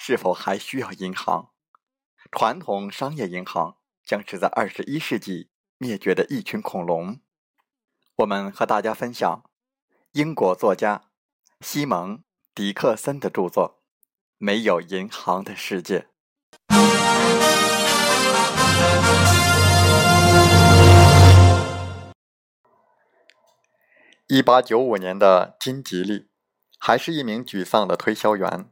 是否还需要银行？传统商业银行将是在二十一世纪灭绝的一群恐龙。我们和大家分享英国作家西蒙·迪克森的著作《没有银行的世界》。一八九五年的金吉利，还是一名沮丧的推销员。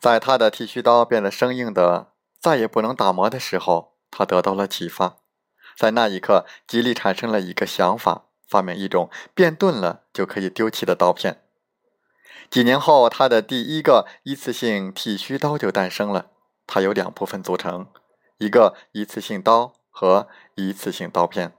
在他的剃须刀变得生硬的再也不能打磨的时候，他得到了启发。在那一刻，吉利产生了一个想法，发明一种变钝了就可以丢弃的刀片。几年后，他的第一个一次性剃须刀就诞生了。它由两部分组成：一个一次性刀和一次性刀片。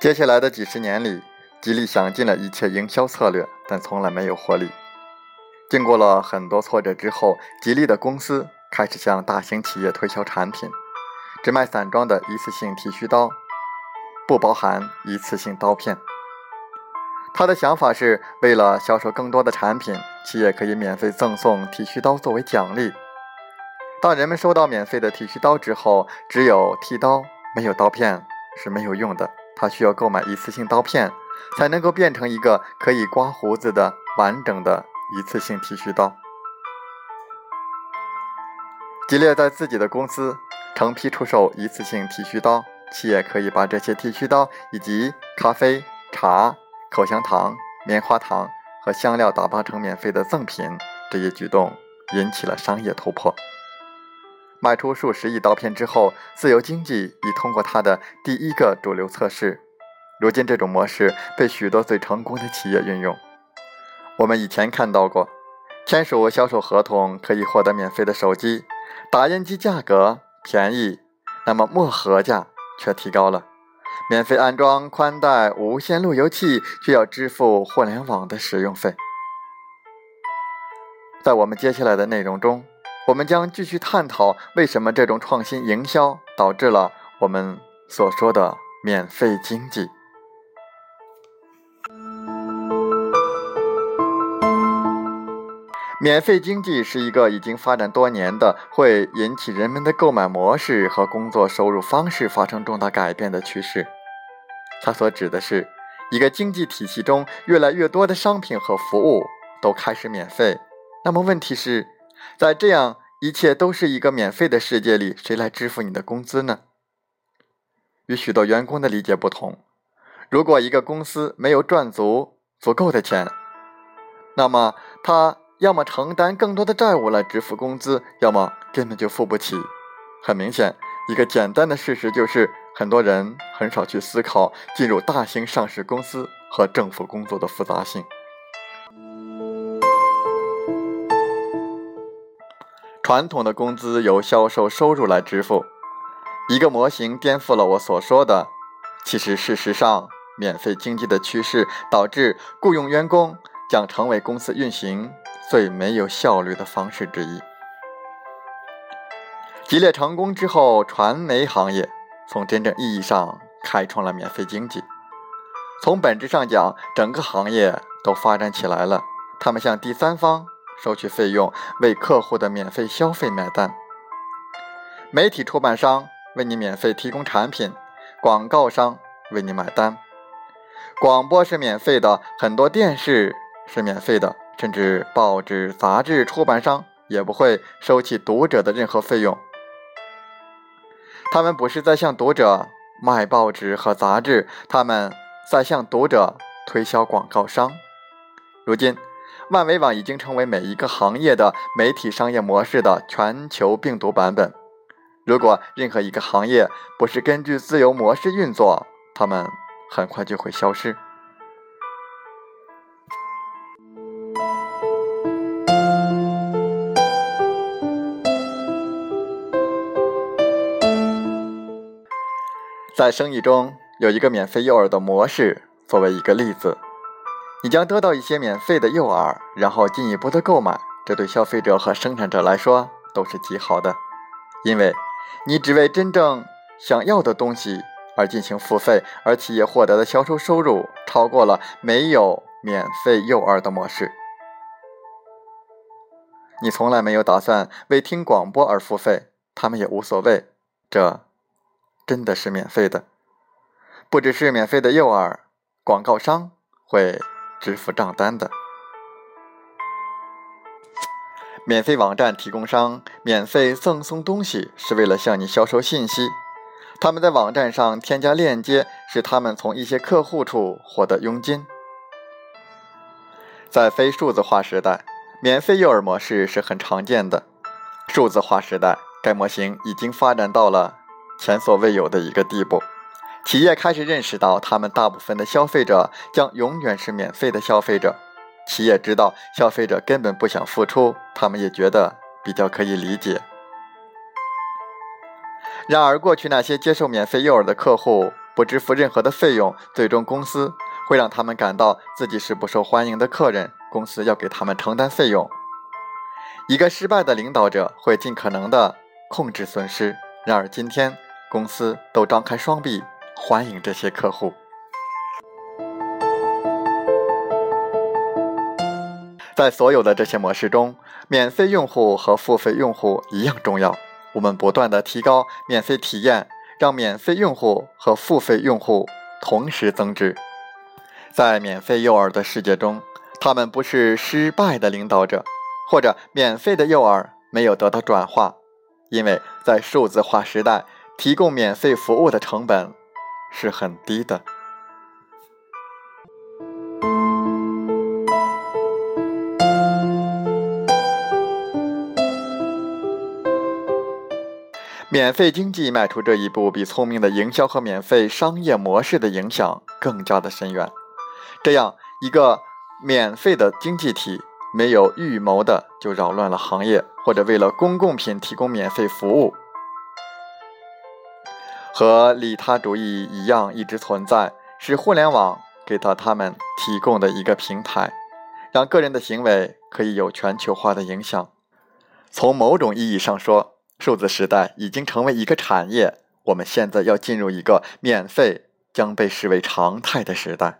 接下来的几十年里，吉利想尽了一切营销策略，但从来没有获利。经过了很多挫折之后，吉利的公司开始向大型企业推销产品，只卖散装的一次性剃须刀，不包含一次性刀片。他的想法是为了销售更多的产品，企业可以免费赠送剃须刀作为奖励。当人们收到免费的剃须刀之后，只有剃刀没有刀片是没有用的。他需要购买一次性刀片，才能够变成一个可以刮胡子的完整的一次性剃须刀。吉列在自己的公司成批出售一次性剃须刀，企业可以把这些剃须刀以及咖啡、茶、口香糖、棉花糖和香料打包成免费的赠品。这一举动引起了商业突破。卖出数十亿刀片之后，自由经济已通过它的第一个主流测试。如今，这种模式被许多最成功的企业运用。我们以前看到过，签署销售合同可以获得免费的手机，打印机价格便宜，那么墨盒价却提高了。免费安装宽带无线路由器，却要支付互联网的使用费。在我们接下来的内容中。我们将继续探讨为什么这种创新营销导致了我们所说的免费经济。免费经济是一个已经发展多年的、会引起人们的购买模式和工作收入方式发生重大改变的趋势。它所指的是一个经济体系中越来越多的商品和服务都开始免费。那么，问题是？在这样一切都是一个免费的世界里，谁来支付你的工资呢？与许多员工的理解不同，如果一个公司没有赚足足够的钱，那么他要么承担更多的债务来支付工资，要么根本就付不起。很明显，一个简单的事实就是，很多人很少去思考进入大型上市公司和政府工作的复杂性。传统的工资由销售收入来支付，一个模型颠覆了我所说的。其实，事实上，免费经济的趋势导致雇佣员工将成为公司运行最没有效率的方式之一。吉列成功之后，传媒行业从真正意义上开创了免费经济。从本质上讲，整个行业都发展起来了。他们向第三方收取费用，为客户的免费消费买单。媒体出版商为你免费提供产品，广告商为你买单。广播是免费的，很多电视是免费的，甚至报纸、杂志出版商也不会收起读者的任何费用。他们不是在向读者卖报纸和杂志，他们在向读者推销广告商。如今，万维网已经成为每一个行业的媒体商业模式的全球病毒版本。如果任何一个行业不是根据自由模式运作，他们很快就会消失。在生意中有一个免费诱饵的模式，作为一个例子，你将得到一些免费的诱饵，然后进一步的购买。这对消费者和生产者来说都是极好的，因为你只为真正想要的东西而进行付费，而企业获得的销售收入超过了没有免费诱饵的模式。你从来没有打算为听广播而付费，他们也无所谓。这。真的是免费的，不只是免费的诱饵，广告商会支付账单的。免费网站提供商免费赠送东西是为了向你销售信息，他们在网站上添加链接，使他们从一些客户处获得佣金。在非数字化时代，免费诱饵模式是很常见的。数字化时代，该模型已经发展到了。前所未有的一个地步，企业开始认识到，他们大部分的消费者将永远是免费的消费者。企业知道消费者根本不想付出，他们也觉得比较可以理解。然而，过去那些接受免费诱饵的客户不支付任何的费用，最终公司会让他们感到自己是不受欢迎的客人，公司要给他们承担费用。一个失败的领导者会尽可能的控制损失。然而，今天。公司都张开双臂欢迎这些客户。在所有的这些模式中，免费用户和付费用户一样重要。我们不断的提高免费体验，让免费用户和付费用户同时增值。在免费诱饵的世界中，他们不是失败的领导者，或者免费的诱饵没有得到转化，因为在数字化时代。提供免费服务的成本是很低的。免费经济迈出这一步，比聪明的营销和免费商业模式的影响更加的深远。这样一个免费的经济体，没有预谋的就扰乱了行业，或者为了公共品提供免费服务。和利他主义一样，一直存在，是互联网给到他们提供的一个平台，让个人的行为可以有全球化的影响。从某种意义上说，数字时代已经成为一个产业，我们现在要进入一个免费将被视为常态的时代。